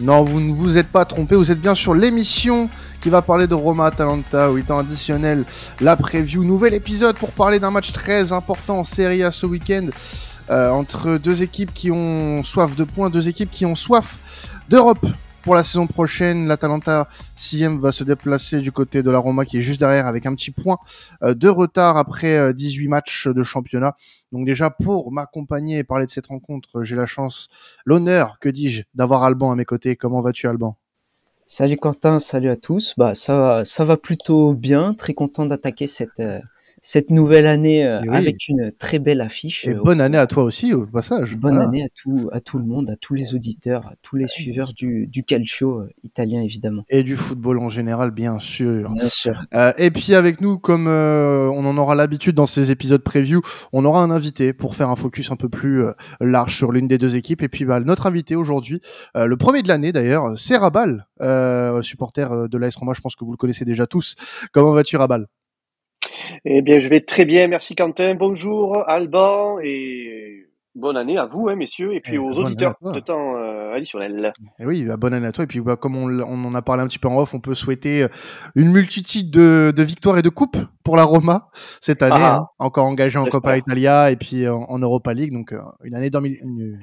Non, vous ne vous êtes pas trompé, vous êtes bien sur l'émission qui va parler de Roma Atalanta, 8 ans additionnel, la preview, nouvel épisode pour parler d'un match très important en Serie A ce week-end euh, entre deux équipes qui ont soif de points, deux équipes qui ont soif d'Europe pour la saison prochaine. L'Atalanta 6 va se déplacer du côté de la Roma qui est juste derrière avec un petit point euh, de retard après 18 euh, matchs de championnat. Donc déjà pour m'accompagner et parler de cette rencontre, j'ai la chance, l'honneur, que dis-je, d'avoir Alban à mes côtés. Comment vas-tu Alban? Salut Quentin, salut à tous. Bah ça, ça va plutôt bien. Très content d'attaquer cette euh, cette nouvelle année euh, avec une très belle affiche. Et euh, bonne année à toi aussi au passage. Bonne année à tout, à tout le monde, à tous les auditeurs, à tous les suiveurs du, du calcio euh, italien évidemment. Et du football en général bien sûr. Bien sûr. et puis avec nous, comme on en aura l'habitude dans ces épisodes preview, on aura un invité pour faire un focus un peu plus large sur l'une des deux équipes. Et puis bah, notre invité aujourd'hui, le premier de l'année d'ailleurs, c'est Rabal, supporter de l'AS Roma. Je pense que vous le connaissez déjà tous. Comment vas-tu Rabal eh bien, je vais très bien, merci Quentin. Bonjour Alban et bonne année à vous, hein, messieurs, et puis aux auditeurs de temps euh, additionnel. Et eh oui, bah, bonne année à toi. Et puis, bah, comme on, on, en a parlé un petit peu en off, on peut souhaiter euh, une multitude de, de victoires et de coupes pour la Roma cette année, ah, hein. encore engagé en Coppa Italia et puis en, en Europa League. Donc, euh, une année une,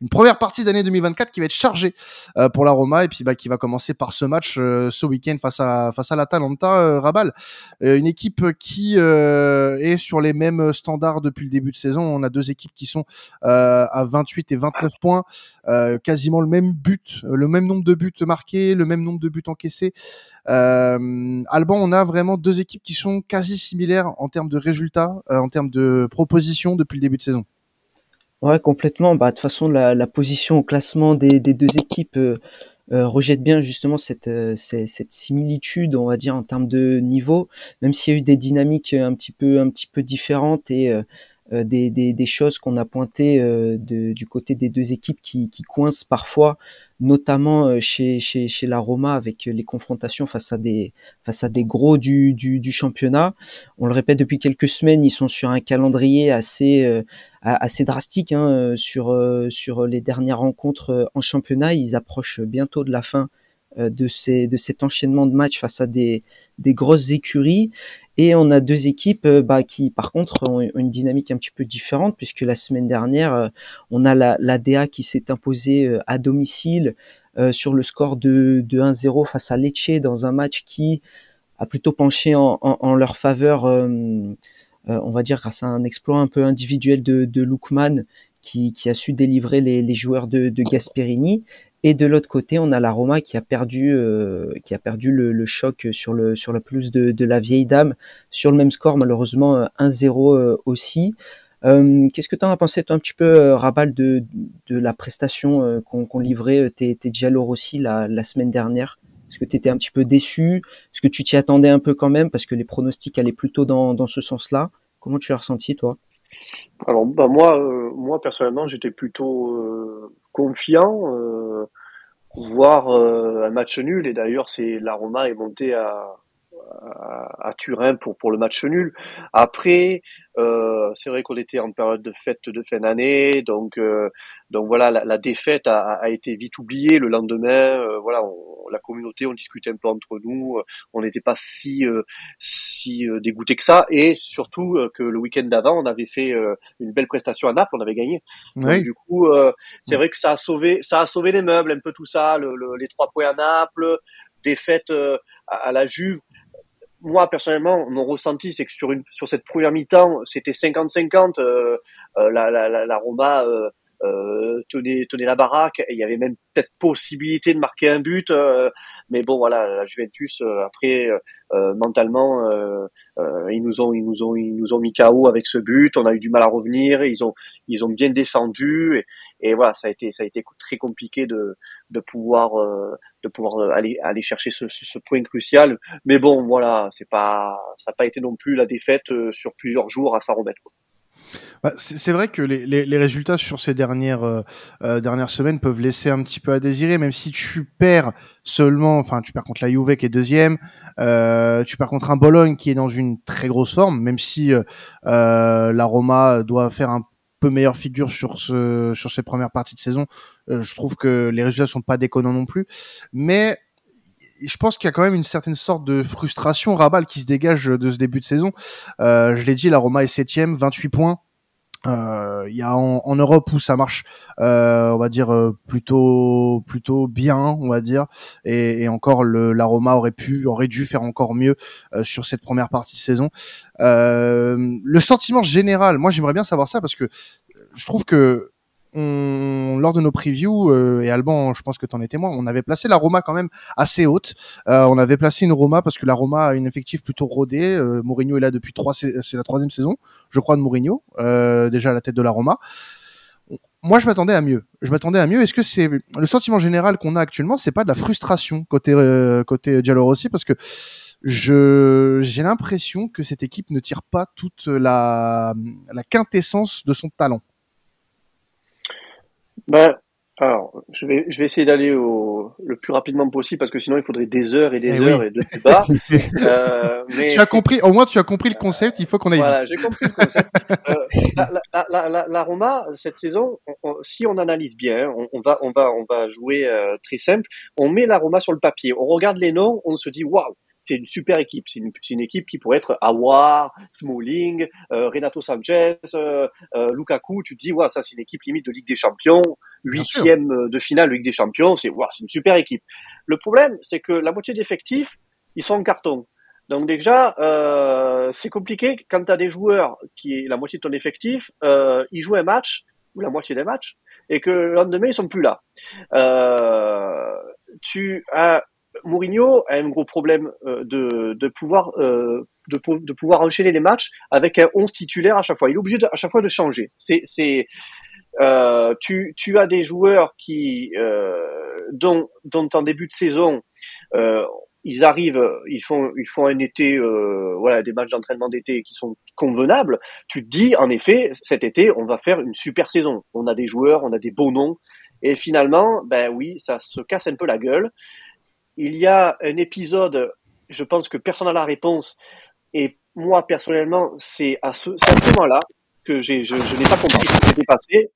une, première partie d'année 2024 qui va être chargée euh, pour la Roma et puis bah, qui va commencer par ce match ce week-end face à face à l'Atalanta Rabal, une équipe qui est sur les mêmes standards depuis le début de saison. On a deux équipes qui sont euh, à 28 et 29 points, euh, quasiment le même but, le même nombre de buts marqués, le même nombre de buts encaissés. Euh, Alban, on a vraiment deux équipes qui sont quasi similaires en termes de résultats, en termes de propositions depuis le début de saison. Ouais, complètement. Bah, de toute façon, la, position au classement des, deux équipes rejette bien justement cette, cette, similitude, on va dire, en termes de niveau, même s'il y a eu des dynamiques un petit peu, un petit peu différentes et euh, des, des, des, choses qu'on a pointées euh, du côté des deux équipes qui, qui coincent parfois, notamment euh, chez, chez, chez, la Roma avec les confrontations face à des, face à des gros du, du, du championnat. On le répète depuis quelques semaines, ils sont sur un calendrier assez, assez drastique hein, sur, sur les dernières rencontres en championnat. Ils approchent bientôt de la fin de, ces, de cet enchaînement de matchs face à des, des grosses écuries et on a deux équipes euh, bah, qui, par contre, ont une dynamique un petit peu différente, puisque la semaine dernière, euh, on a la, l'ADA qui s'est imposée euh, à domicile sur le score de, de 1-0 face à Lecce dans un match qui a plutôt penché en, en, leur faveur, on va dire grâce à un exploit un peu individuel de, de Lukman, qui, a su délivrer les, joueurs de Gasperini. Et de l'autre côté, on a la Roma qui a perdu, euh, qui a perdu le, choc sur le sur la pelouse de, de, la vieille dame. Sur le même score, malheureusement 1-0 euh, aussi. Euh, Qu'est-ce que tu en as pensé toi un petit peu, euh, Rabal, de, de la prestation euh, qu'ont livré tes, tes Giallo Rossi la, la semaine dernière? Est-ce que tu étais un petit peu déçu? Est-ce que tu t'y attendais un peu quand même? Parce que les pronostics allaient plutôt dans, dans ce sens-là. Comment tu l'as ressenti toi? Alors bah moi, euh, moi personnellement, j'étais plutôt euh, confiant, euh, voir un match nul. Et d'ailleurs, c'est l'Aroma est monté à, à, Turin pour pour le match nul. Après, euh, c'est vrai qu'on était en période de fête de fin d'année, donc euh, donc voilà, la, la défaite a, a, été vite oubliée le lendemain. Euh, voilà, la communauté, on discutait un peu entre nous, on n'était pas si si dégoûté que ça, et surtout que le week-end d'avant, on avait fait une belle prestation à Naples, on avait gagné. Donc, du coup, c'est vrai que ça a sauvé ça a sauvé les meubles, un peu tout ça, le, les trois points à Naples, défaite à, à la Juve moi personnellement, mon ressenti, c'est que sur une sur cette première mi-temps, c'était 50-50. Euh, euh, la, la, la, Roma euh, euh, tenait tenait la baraque. Et il y avait même peut-être possibilité de marquer un but. Euh, mais bon, voilà, la Juventus euh, après mentalement, ils nous ont ils nous ont ils nous ont mis KO avec ce but. On a eu du mal à revenir. Ils ont ils ont bien défendu. Et, et voilà, ça a été très compliqué de pouvoir euh, euh, aller chercher ce, point crucial. Mais bon, voilà, ça n'a pas été non plus la défaite euh, sur plusieurs jours à s'en remettre. Bah, c'est vrai que les, résultats sur ces dernières semaines peuvent laisser un petit peu à désirer, même si tu perds seulement, enfin tu perds contre la Juve qui est deuxième, tu perds contre un Bologne qui est dans une très grosse forme, même si la Roma doit faire un peu meilleure figure sur ce sur ces premières parties de saison. je trouve que les résultats sont pas déconnants non plus, mais je pense qu'il y a quand même une certaine sorte de frustration Rabal qui se dégage de ce début de saison. Euh, je l'ai dit, la Roma est septième, 28 points. Euh, il y a en, Europe où ça marche, euh, on va dire euh, plutôt plutôt bien, on va dire, et, et encore le, la Roma aurait pu aurait dû faire encore mieux euh, sur cette première partie de saison. le sentiment général, moi j'aimerais bien savoir ça parce que je trouve que on, lors de nos previews, euh, et Alban, je pense que tu en es on avait placé la Roma quand même assez haute. Euh, on avait placé une Roma parce que la Roma a une effectif plutôt rodé. Euh, Mourinho est là depuis trois, c'est la troisième saison, je crois, de Mourinho, euh, déjà à la tête de la Roma. Moi, je m'attendais à mieux. Je m'attendais à mieux. Est-ce que c'est le sentiment général qu'on a actuellement, c'est pas de la frustration côté côté Giallo Rossi? Parce que je j'ai l'impression que cette équipe ne tire pas toute la la quintessence de son talent. Ben, alors, je vais, je vais essayer d'aller au le plus rapidement possible parce que sinon il faudrait des heures et des eh heures et de débats. euh, mais tu as compris, au moins tu as compris le concept. Il faut qu'on aille. Voilà, j'ai compris le concept. euh, la, la, la, la, Roma cette saison, si on analyse bien, on, on, va, on va, on va jouer euh, très simple. On met la Roma sur le papier, on regarde les noms, on se dit waouh c'est une super équipe. C'est une, une, équipe qui pourrait être Awar, Smalling, euh, Renato Sanchez, euh, euh, Lukaku. Tu te dis, ouais, ça c'est une équipe limite de Ligue des Champions, huitième de finale de Ligue des Champions. C'est ouais, c'est une super équipe. Le problème, c'est que la moitié d'effectifs, ils sont en carton. Donc déjà, euh, c'est compliqué quand tu as des joueurs qui est la moitié de ton effectif, euh, ils jouent un match ou la moitié des matchs et que le lendemain ils sont plus là. Euh, tu as Mourinho a un gros problème euh, de, de pouvoir euh, de, de, pouvoir enchaîner les matchs avec un 11 titulaire à chaque fois. Il est obligé à chaque fois de changer. C'est euh, tu, tu as des joueurs qui dont, dont en début de saison ils arrivent, ils font, ils font un été, voilà, des matchs d'entraînement d'été qui sont convenables. Tu te dis, en effet, cet été, on va faire une super saison. On a des joueurs, on a des beaux noms, et finalement, ben oui, ça se casse un peu la gueule il y a un épisode, je pense que personne n'a la réponse, et moi personnellement, c'est à ce, moment-là que je, n'ai pas compris ce qui s'était passé.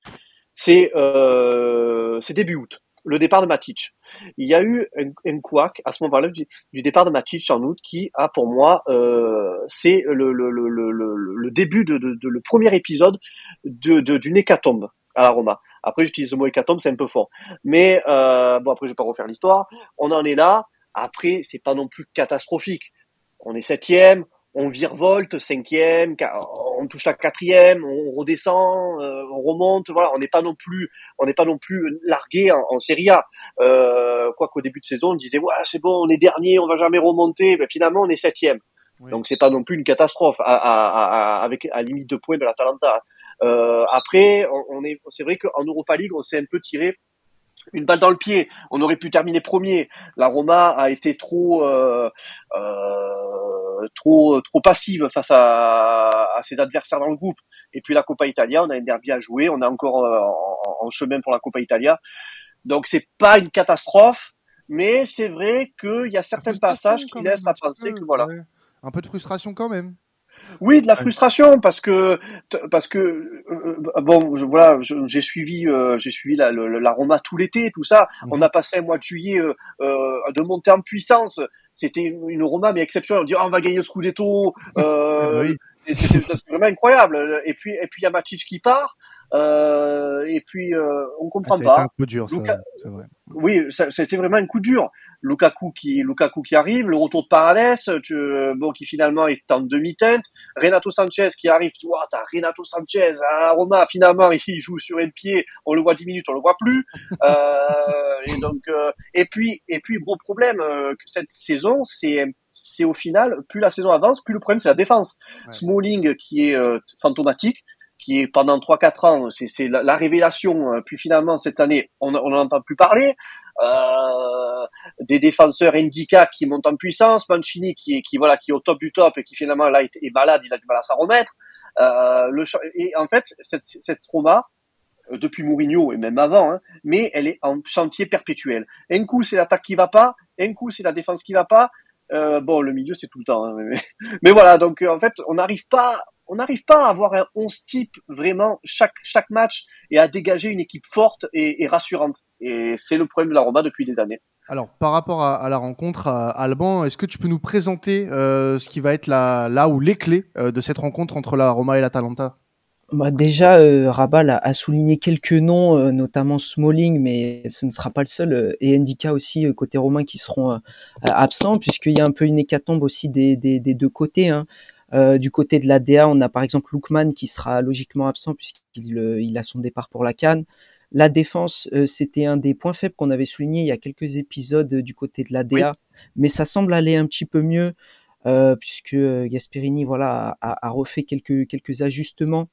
C'est euh, début août, le départ de Matic. Il y a eu un, un couac à ce moment-là du, départ de Matic en août qui a pour moi euh, c'est le, début de, le premier épisode de, d'une hécatombe à la Roma. Après, j'utilise le mot hécatombe, c'est un peu fort. Mais euh, bon, après, je vais pas refaire l'histoire. On en est là. Après, c'est pas non plus catastrophique. On est septième, on virevolte, cinquième, on touche la quatrième, on redescend, euh, on remonte. Voilà, on n'est pas non plus, on n'est pas non plus largué en, en Serie A. Euh, quoi qu'au début de saison, on disait ouais, c'est bon, on est dernier, on va jamais remonter. Mais finalement, on est septième. Donc c'est pas non plus une catastrophe à, à, à, avec à limite de points de la Talenta. Euh, après, on, est, c'est vrai qu'en Europa League, on s'est un peu tiré une balle dans le pied. On aurait pu terminer premier. La Roma a été trop, euh, euh, trop, trop passive face à, à, ses adversaires dans le groupe. Et puis la Coppa Italia, on a un derby à jouer. On est encore euh, en, en, chemin pour la Coppa Italia. Donc c'est pas une catastrophe, mais c'est vrai qu'il y a certains passages qui laissent à penser que voilà. Un peu de frustration quand même. Oui, de la frustration parce que parce que euh, bon, je, voilà, j'ai suivi euh, j'ai suivi la, la, Roma tout l'été, tout ça. Mhm. On a passé un mois de juillet euh, de monter en puissance. C'était une, Roma mais exceptionnelle. On dit oh, on va gagner le Scudetto. oui. C'était vraiment incroyable. Et puis et puis il y a Matic qui part. et puis on comprend pas. un coup dur, ça, vrai. Oui, c'était vraiment un coup dur. Lukaku qui Lukaku qui arrive, le retour de Paredes, tu, bon qui finalement est en demi-teinte, Renato Sanchez qui arrive, tu vois, t'as Renato Sanchez à Roma, finalement il joue sur un pied, on le voit 10 minutes, on le voit plus, euh, et donc euh, et puis et puis gros problème euh, cette saison, c'est c'est au final plus la saison avance, plus le problème c'est la défense. Smalling qui est euh, fantomatique, qui est pendant 3-4 ans, c'est la, révélation. Puis finalement, cette année, on n'en entend plus parler. Euh, des défenseurs Indica qui montent en puissance, Mancini qui est, qui voilà qui est au top du top et qui finalement là est, malade, il a du mal à s'en remettre. Euh, le, et en fait, cette, cette euh, depuis Mourinho et même avant, hein, mais elle est en chantier perpétuel. Un coup c'est l'attaque qui va pas, un coup c'est la défense qui va pas, Euh, bon, le milieu c'est tout le temps, hein, mais, voilà. Donc en fait, on n'arrive pas, on n'arrive pas à avoir un 11 type vraiment chaque chaque match et à dégager une équipe forte et, et rassurante. Et c'est le problème de la Roma depuis des années. Alors, par rapport à, la rencontre à Alban, est-ce que tu peux nous présenter euh, ce qui va être la, là où les clés euh, de cette rencontre entre la Roma et l'Atalanta? Bah déjà, euh, Rabat a, souligné quelques noms, euh, notamment Smalling, mais ce ne sera pas le seul, et Endika aussi côté romain qui seront absents, puisqu'il y a un peu une hécatombe aussi des, des, deux côtés. Hein. du côté de la DA, on a par exemple Lookman qui sera logiquement absent puisqu'il il a son départ pour la Cannes. La défense, euh, c'était un des points faibles qu'on avait souligné il y a quelques épisodes euh, du côté de la DA, mais ça semble aller un petit peu mieux euh, puisque Gasperini voilà a, refait quelques quelques ajustements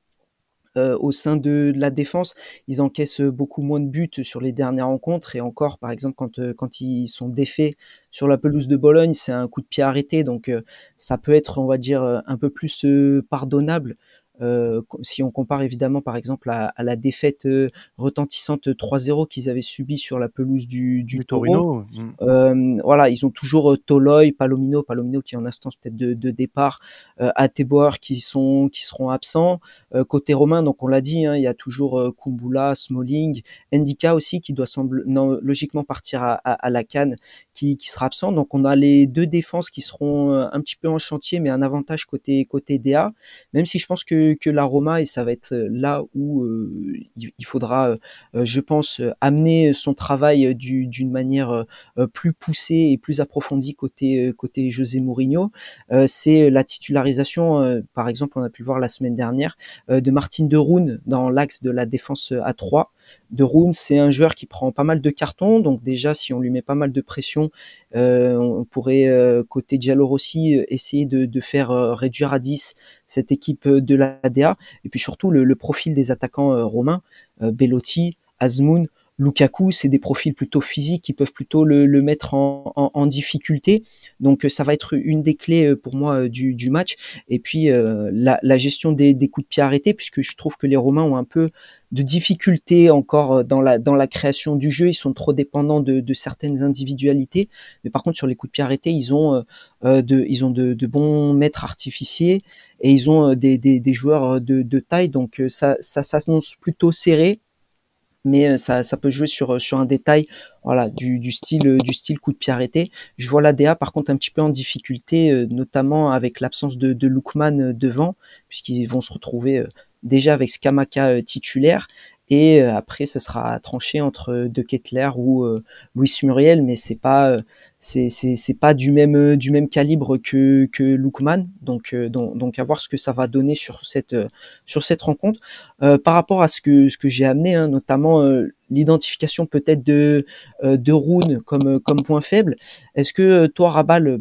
au sein de, la défense. Ils encaissent beaucoup moins de buts sur les dernières rencontres et encore, par exemple, quand, quand ils sont défaits sur la pelouse de Bologne, c'est un coup de pied arrêté, donc ça peut être, on va dire, un peu plus pardonnable euh, si on compare évidemment par exemple à, la défaite euh, retentissante 3-0 qu'ils avaient subi sur la pelouse du, du, Torino, mm. euh, voilà, ils ont toujours Toloy, Palomino, Palomino qui est en instance peut-être de, de, départ, Ateboer qui sont qui seront absents. côté romain, donc on l'a dit, hein, il y a toujours Kumbula, Smalling, Endika aussi qui doit semble, non, logiquement partir à, à, la Cannes, qui, qui sera absent. Donc on a les deux défenses qui seront un petit peu en chantier, mais un avantage côté côté DA, même si je pense que que, la Roma et ça va être euh, là où euh, il, faudra, euh, je pense, amener son travail d'une manière plus poussée et plus approfondie côté José Mourinho. c'est la titularisation, par exemple, on a pu le voir la semaine dernière, de Martin de Roon dans l'axe de la défense à 3 de Roon, c'est un joueur qui prend pas mal de cartons, donc déjà si on lui met pas mal de pression, euh, on pourrait euh, côté Giallo Rossi euh, essayer de, faire réduire à 10 cette équipe de l'ADA, et puis surtout le, profil des attaquants romains, Bellotti, Azmoun, Lukaku, c'est des profils plutôt physiques qui peuvent plutôt le, mettre en, difficulté. Donc ça va être une des clés pour moi du, match. Et puis la, gestion des, des, coups de pied arrêtés, puisque je trouve que les Romains ont un peu de difficultés encore euh, dans la, dans la création du jeu. Ils sont trop dépendants de, de certaines individualités. Mais par contre, sur les coups de pied arrêtés, ils ont, euh, euh, de, ils ont de, de, bons maîtres artificiers et ils ont des, des, des joueurs de, de, taille. Donc ça, ça s'annonce plutôt serré. Mais ça, ça peut jouer sur, sur un détail voilà, du, du, style, du style coup de pied arrêté. Je vois l'ADA par contre un petit peu en difficulté, notamment avec l'absence de, de Lookman devant, puisqu'ils vont se retrouver déjà avec Skamaka euh, titulaire et euh, après ce sera tranché entre De Kettler ou euh, Luis Muriel mais c'est pas c'est pas du même du même calibre que que Lookman donc donc donc à voir ce que ça va donner sur cette sur cette rencontre. Par rapport à ce que ce que j'ai amené hein, notamment l'identification peut-être de de Rune comme comme point faible est-ce que toi Rabal euh,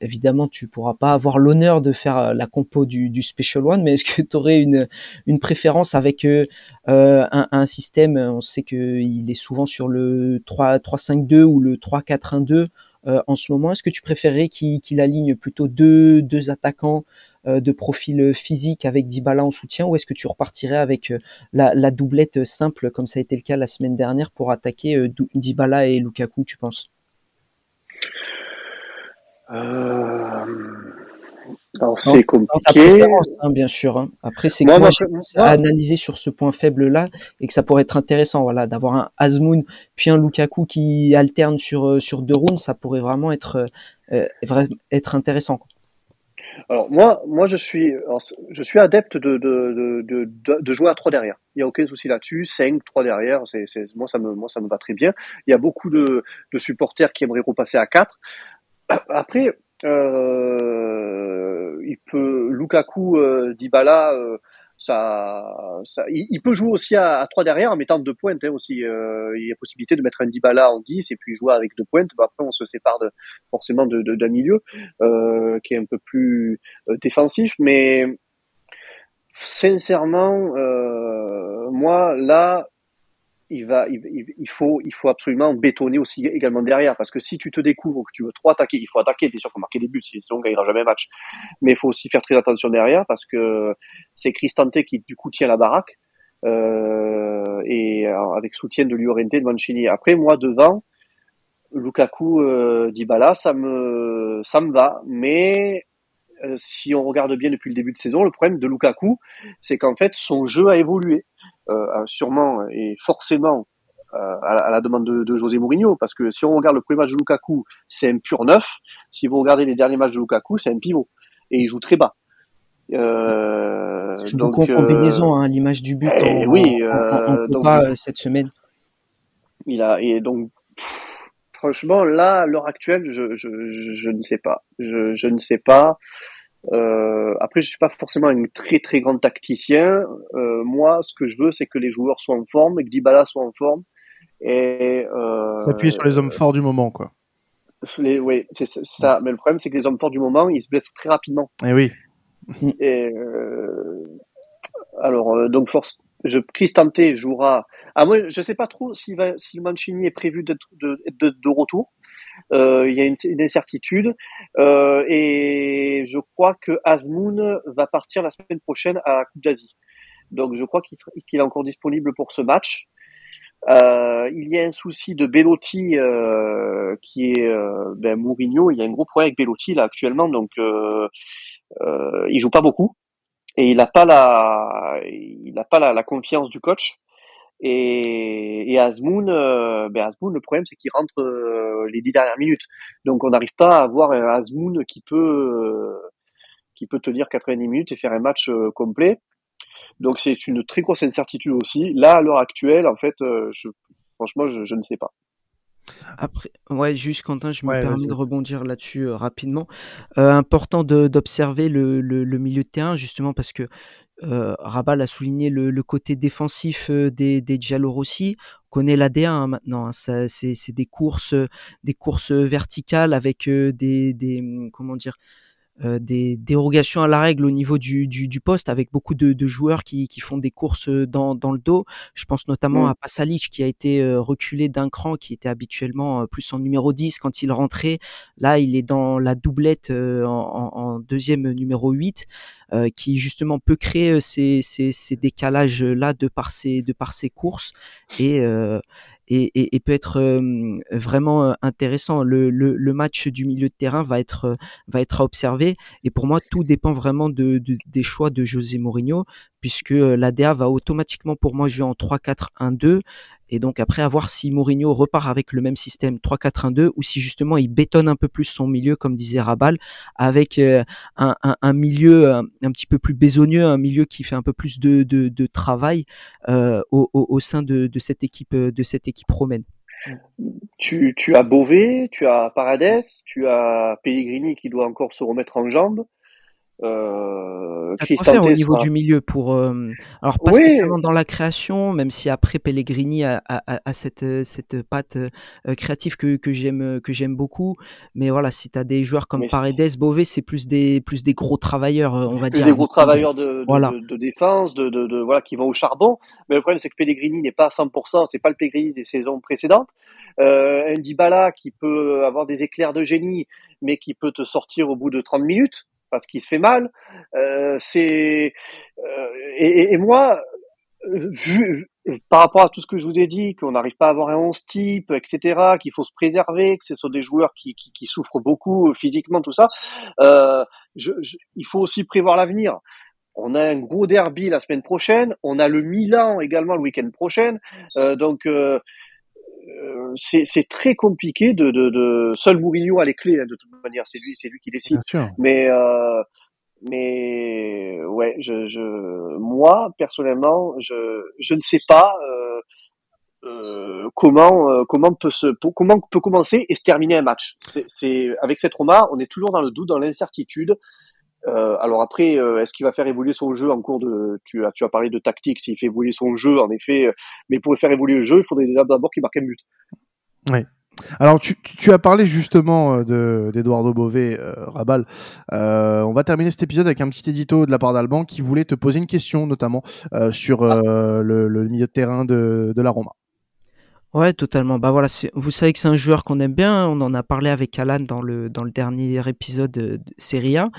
évidemment, tu pourras pas avoir l'honneur de faire euh, la compo du, Special One, mais est-ce que tu aurais une, préférence avec euh, un, système On sait qu'il est souvent sur le 3-5-2 ou le 3-4-1-2 en ce moment. Est-ce que tu préférerais qu'il aligne plutôt deux, attaquants de profil physique avec Dybala en soutien ou est-ce que tu repartirais avec la, la, doublette simple comme ça a été le cas la semaine dernière pour attaquer Dybala et Lukaku, tu penses? euh... Alors c'est compliqué. Hein, bien sûr. Hein. Après, c'est moi, à analyser sur ce point faible-là et que ça pourrait être intéressant, voilà, d'avoir un Azmoun puis un Lukaku qui alterne sur euh, sur deux rounds, ça pourrait vraiment être euh, être intéressant. Quoi. Alors moi, moi je suis, je suis adepte de, de, de, de, jouer à trois derrière. Il y a aucun souci là-dessus. 5, 3 derrière, c'est, moi ça me, moi ça me va très bien. Il y a beaucoup de, de supporters qui aimeraient repasser à 4. Après, euh, il peut Lukaku, euh, Dybala, euh, ça, ça il, peut jouer aussi à, 3 derrière en mettant deux pointes hein, aussi. Euh, il y a possibilité de mettre un Dybala en 10 et puis jouer avec deux pointes. Bah, après, on se sépare de, forcément d'un de, milieu euh, qui est un peu plus défensif, mais sincèrement, moi là, il faut, absolument bétonner aussi également derrière, parce que si tu te découvres que tu veux trop attaquer, il faut attaquer, bien sûr, il faut marquer des buts, sinon on gagnera jamais un match. Mais il faut aussi faire très attention derrière, parce que c'est Cristante qui du coup tient la baraque, euh, et avec soutien de Llorente, de Mancini. Après, moi devant, Lukaku, euh, Dybala, ça me, ça me va. Mais euh, si on regarde bien depuis le début de saison, le problème de Lukaku, c'est qu'en fait son jeu a évolué, euh, sûrement et forcément euh, à, la demande de, de, José Mourinho, parce que si on regarde le premier match de Lukaku, c'est un pur neuf. Si vous regardez les derniers matchs de Lukaku, c'est un pivot et il joue très bas. Euh, donc, beaucoup en combinaison, hein, l'image du but. Eh oui, donc, pas cette semaine. Il a et donc franchement, là, à l'heure actuelle, je, je, je, ne sais pas. Je, je ne sais pas. Euh, après, je suis pas forcément un très très grand tacticien. Euh, moi, ce que je veux, c'est que les joueurs soient en forme et que Dybala soit en forme. Et euh, s'appuyer sur les hommes forts du moment, quoi. Oui, c'est ça. Mais le problème, c'est que les hommes forts du moment, ils se blessent très rapidement. Et eh oui. Et alors, donc force, je Cristante jouera. Ah moi, je sais pas trop si, va, si Mancini est prévu d'être de, de, de, retour. Euh, il y a une, incertitude euh, et je crois que Azmoun va partir la semaine prochaine à la Coupe d'Asie. Donc je crois qu'il est encore disponible pour ce match. Euh, il y a un souci de Bellotti qui est ben, Mourinho. Il y a un gros problème avec Bellotti là actuellement, donc il joue pas beaucoup et il n'a pas la, il n'a pas la, confiance du coach. Et, et Azmoun, euh, ben Azmoun, le problème c'est qu'il rentre euh, les dix dernières minutes. Donc on n'arrive pas à avoir un Azmoun qui peut, euh, qui peut tenir 90 minutes et faire un match euh, complet. Donc c'est une très grosse incertitude aussi. Là, à l'heure actuelle, en fait, je, franchement, je, je ne sais pas. Après, ouais, juste Quentin, je me permets de rebondir là-dessus euh, rapidement. Euh, important d'observer le, le, le, milieu de terrain, justement parce que euh, Rabal a souligné le, côté défensif euh, des, des Giallo Rossi. On connaît l'AD1 hein, maintenant. Hein, c'est des courses, des courses verticales avec des, des, comment dire, euh, des dérogations à la règle au niveau du, du, du poste avec beaucoup de, de joueurs qui, qui, font des courses dans, dans le dos. Je pense notamment mm. à Pasalic qui a été euh, reculé d'un cran, qui était habituellement euh, plus en numéro 10 quand il rentrait. Là, il est dans la doublette en, en, deuxième numéro 8. Euh, qui justement peut créer ces, ces, ces décalages là de par ses de par ses courses et euh, et, et, peut être vraiment euh, intéressant. Le, le, le, match du milieu de terrain va être va être à observer et pour moi tout dépend vraiment de, de des choix de José Mourinho puisque euh, l'ADA va automatiquement pour moi jouer en 3-4-1-2 et donc après, à voir si Mourinho repart avec le même système 3-4-1-2 ou si justement il bétonne un peu plus son milieu, comme disait Rabal, avec euh, un, milieu un, petit peu plus bésogneux, un milieu qui fait un peu plus de, travail euh, au, sein de, cette équipe de cette équipe romaine. Tu, as Beauvais, tu as Paredes, tu as Pellegrini qui doit encore se remettre en jambes. Euh, faire au niveau du milieu pour euh, alors pas spécialement dans la création même si après Pellegrini a, a, a cette cette patte euh, créative que, que j'aime que j'aime beaucoup. Mais voilà si tu as des joueurs comme Paredes Beauvais c'est plus des plus des gros travailleurs on va dire des gros travailleurs de, voilà. de, de, défense de, de, voilà qui vont au charbon. Mais le problème c'est que Pellegrini n'est pas à 100% c'est pas le Pellegrini des saisons précédentes. Euh, Bala qui peut avoir des éclairs de génie mais qui peut te sortir au bout de 30 minutes parce qu'il se fait mal. Euh, c'est euh, et, moi, vu par rapport à tout ce que je vous ai dit, qu'on n'arrive pas à avoir un 11 type, etc., qu'il faut se préserver, que ce sont des joueurs qui, souffrent beaucoup physiquement, tout ça, euh, il faut aussi prévoir l'avenir. On a un gros derby la semaine prochaine, on a le Milan également le week-end prochain, euh, donc euh, euh, c'est très compliqué de, de, de, seul Mourinho a les clés hein, de toute manière c'est lui c'est lui qui décide. Mais euh, mais ouais je, je moi personnellement je je ne sais pas euh, euh, comment euh, comment peut se comment peut commencer et se terminer un match. C'est avec cette Roma on est toujours dans le doute dans l'incertitude euh, alors après, euh, est-ce qu'il va faire évoluer son jeu en cours de Tu as, tu as parlé de tactique, s'il fait évoluer son jeu, en effet. Euh, mais pour faire évoluer le jeu, il faudrait d'abord qu'il marque un but. Oui. Alors tu, tu as parlé justement de d'Eduardo Bové, Rabal. on va terminer cet épisode avec un petit édito de la part d'Alban qui voulait te poser une question, notamment sur ah. le, le, milieu de terrain de, de la Roma. Ouais, totalement. Bah voilà, vous savez que c'est un joueur qu'on aime bien. On en a parlé avec Alan dans le dans le dernier épisode de, Serie A. Mmh.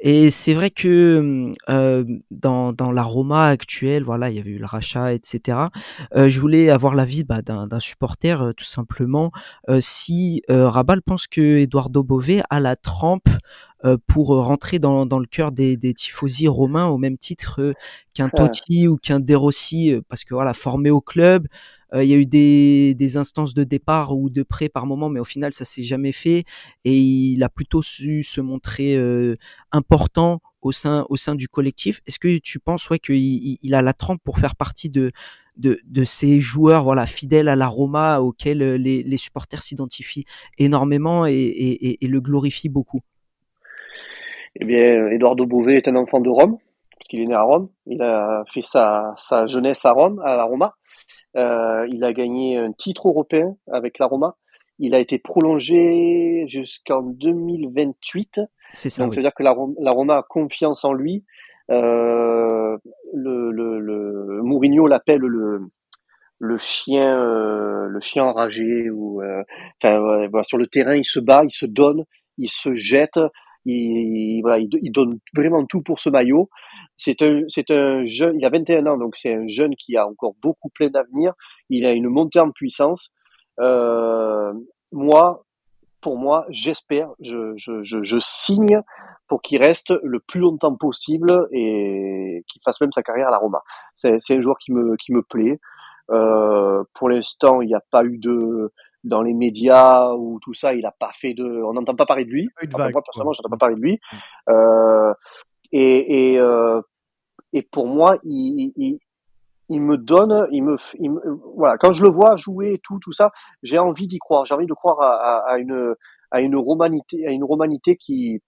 Et c'est vrai que euh, dans dans la Roma actuelle, voilà, il y avait eu le rachat, etc. Euh, je voulais avoir l'avis bah, d'un d'un supporter euh, tout simplement. Euh, si euh, Rabal pense que Eduardo Bové a la trempe euh, pour rentrer dans, dans le cœur des, des tifosi romains au même titre qu'un Totti ou qu'un De Rossi, parce que voilà, formé au club, euh, il y a eu des, des, instances de départ ou de prêt par moment, mais au final, ça s'est jamais fait. Et il a plutôt su se montrer euh, important au sein, au sein du collectif. Est-ce que tu penses ouais, qu'il il a la trempe pour faire partie de, de, de, ces joueurs voilà fidèles à la Roma auxquels les, les supporters s'identifient énormément et, et, et, le glorifient beaucoup? Eh bien, Eduardo Bové est un enfant de Rome, parce qu'il est né à Rome. Il a fait sa, sa jeunesse à Rome, à la Roma. Euh, il a gagné un titre européen avec la Roma. Il a été prolongé jusqu'en 2028. C'est ça. Donc, c'est-à-dire que la, Roma a confiance en lui. Euh, le, le, le, Mourinho l'appelle le, le chien, euh, le chien enragé. Ou, euh, enfin, voilà, sur le terrain, il se bat, il se donne, il se jette. Il, voilà, il, donne vraiment tout pour ce maillot. C'est un, un jeune, il a 21 ans, donc c'est un jeune qui a encore beaucoup plein d'avenir. Il a une montée en puissance. Euh, moi, pour moi, j'espère, je, je, signe pour qu'il reste le plus longtemps possible et qu'il fasse même sa carrière à la Roma. C'est, c'est un joueur qui me, qui me plaît. Euh, pour l'instant, il n'y a pas eu de dans les médias ou tout ça, il n'a pas fait de, on n'entend pas parler de lui. moi personnellement, j'entends pas parler de lui. Mm. Euh, et, et, euh, et pour moi, il, il, il, me donne, il me, il voilà, quand je le vois jouer tout, tout ça, j'ai envie d'y croire. J'ai envie de croire à, à, à, une, à une romanité, à une romanité qui,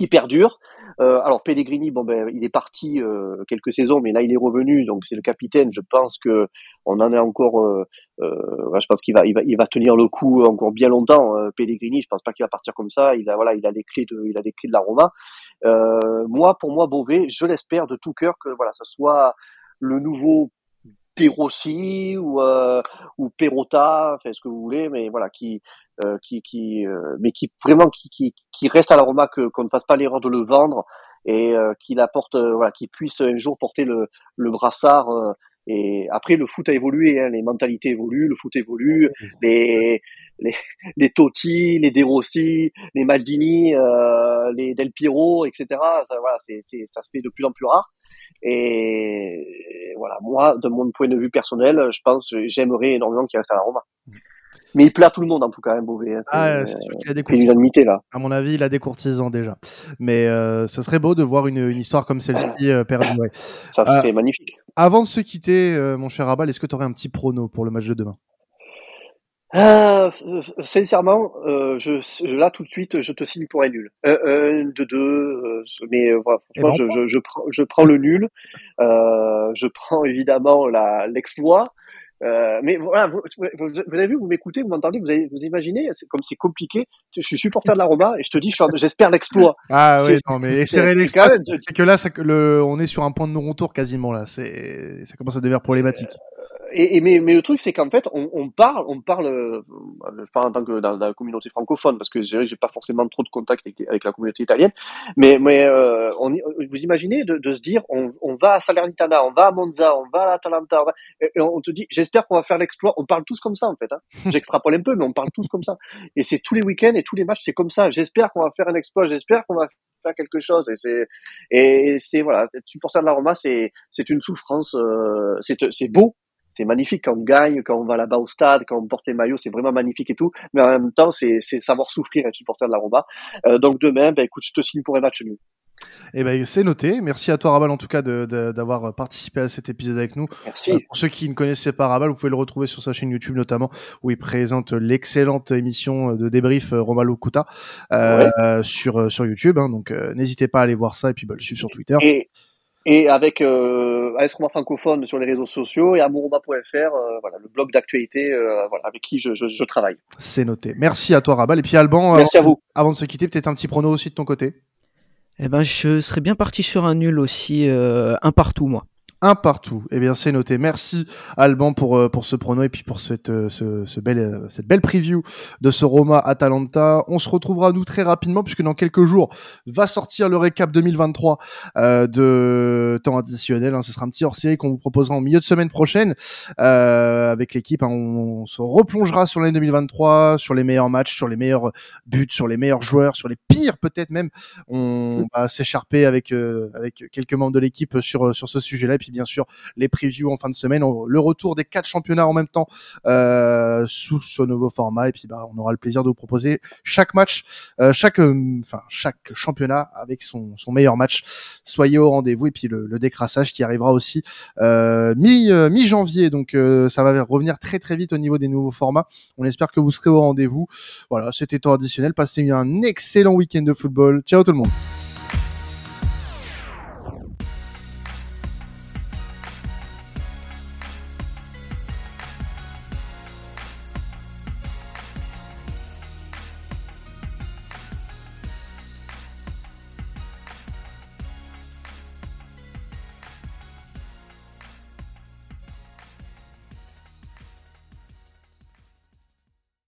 qui perdure. Euh, alors Pellegrini, bon ben, il est parti euh, quelques saisons, mais là il est revenu, donc c'est le capitaine. Je pense que on en est encore. Euh, je pense qu'il va, va, tenir le coup encore bien longtemps. Pellegrini, je pense pas qu'il va partir comme ça. Il a, voilà, il a les clés de, il la Roma. Moi, pour moi, Beauvais, je l'espère de tout cœur que voilà, ça soit le nouveau Rossi ou euh, ou fait ce que vous voulez, mais voilà, qui euh, qui qui euh, mais qui vraiment qui, qui qui reste à la Roma que qu'on ne fasse pas l'erreur de le vendre et euh, qu'il apporte voilà, qu'il puisse un jour porter le le brassard et après, le foot a évolué, hein, les mentalités évoluent, le foot évolue, les les, les Totti, les De Rossi, les Maldini, euh, les Del Piero, etc. Ça, voilà, c'est, c'est, ça se fait de plus en plus rare. Et voilà, moi, de mon point de vue personnel, je pense, j'aimerais énormément qu'il reste à la Roma. Mais il plaît à tout le monde en tout cas, hein, Beauvais. Hein, ah, c'est sûr qu'il a des courtisans. là. À mon avis, il a des courtisans déjà. Mais euh, ce serait beau de voir une, une histoire comme celle-ci euh, perdurer. Ça serait euh, magnifique. Avant de se quitter, euh, mon cher Abal, est-ce que tu aurais un petit prono pour le match de demain? Euh, sincèrement, euh, je, là tout de suite, je te signe pour un nul. Un, un deux, deux. mais voilà, franchement, je, je, je, prends, je prends le nul. je prends évidemment l'exploit. Euh, mais voilà, vous, vous, avez vu, vous m'écoutez, vous m'entendez, vous, avez, vous imaginez, comme c'est compliqué. Je suis supporter de la Roma et je te dis, j'espère l'exploit. Ah oui, non, mais espérer l'exploit, c'est que là, ça, le, on est sur un point de non-retour quasiment là. C'est, ça commence à devenir problématique et, mais, mais le truc, c'est qu'en fait, on, on, parle, on parle, euh, pas en tant que dans, la communauté francophone, parce que j'ai pas forcément trop de contact avec, la communauté italienne, mais, mais euh, on, vous imaginez de, de se dire, on, on, va à Salernitana, on va à Monza, on va à Atalanta, et on te dit, j'espère qu'on va faire l'exploit. On parle tous comme ça, en fait. Hein. J'extrapole un peu, mais on parle tous comme ça. Et c'est tous les week-ends et tous les matchs, c'est comme ça. J'espère qu'on va faire un exploit, j'espère qu'on va faire quelque chose et c'est et c'est voilà être supporter de la Roma c'est c'est une souffrance euh, c'est c'est beau c'est magnifique quand on gagne, quand on va là-bas au stade, quand on porte les maillots, c'est vraiment magnifique et tout. Mais en même temps, c'est, savoir souffrir être supporter de la Roma. Euh, donc demain, ben écoute, je te signe pour un match nul. Eh ben, c'est noté. Merci à toi, Rabal, en tout cas, d'avoir participé à cet épisode avec nous. Merci. Euh, pour ceux qui ne connaissaient pas Rabal, vous pouvez le retrouver sur sa chaîne YouTube, notamment, où il présente l'excellente émission de débrief euh, Romalo Kuta sur, sur YouTube. Hein. donc, n'hésitez pas à aller voir ça et puis bah, le suivre sur Twitter et avec euh, AS Roma francophone sur les réseaux sociaux et amouroma.fr, euh, voilà, le blog d'actualité euh, voilà, avec qui je, je, je travaille. C'est noté. Merci à toi Rabal. Et puis Alban, Merci à vous. avant de se quitter, peut-être un petit prono aussi de ton côté eh ben, je serais bien parti sur un nul aussi, euh, un partout, moi. Un partout. Eh bien, c'est noté. Merci Alban pour euh, pour ce prono et puis pour cette euh, ce, ce belle euh, cette belle preview de ce Roma Atalanta. On se retrouvera nous très rapidement puisque dans quelques jours va sortir le récap 2023 euh, de temps additionnel. Hein. Ce sera un petit hors-série qu'on vous proposera en milieu de semaine prochaine euh, avec l'équipe. Hein. On, on, se replongera sur l'année 2023, sur les meilleurs matchs, sur les meilleurs buts, sur les meilleurs joueurs, sur les pires peut-être même. On va s'écharper avec avec quelques membres de l'équipe sur sur ce sujet-là. Et puis bien sûr les previews en fin de semaine, le retour des quatre championnats en même temps euh, sous ce nouveau format. Et puis bah, on aura le plaisir de vous proposer chaque match, euh, chaque, euh, enfin chaque championnat avec son, meilleur match. Soyez au rendez-vous et puis le, le décrassage qui arrivera aussi mi mi janvier. Donc ça va revenir très très vite au niveau des nouveaux formats. On espère que vous serez au rendez-vous. Voilà, c'était temps additionnel. Passez un excellent week-end de football. Ciao tout le monde.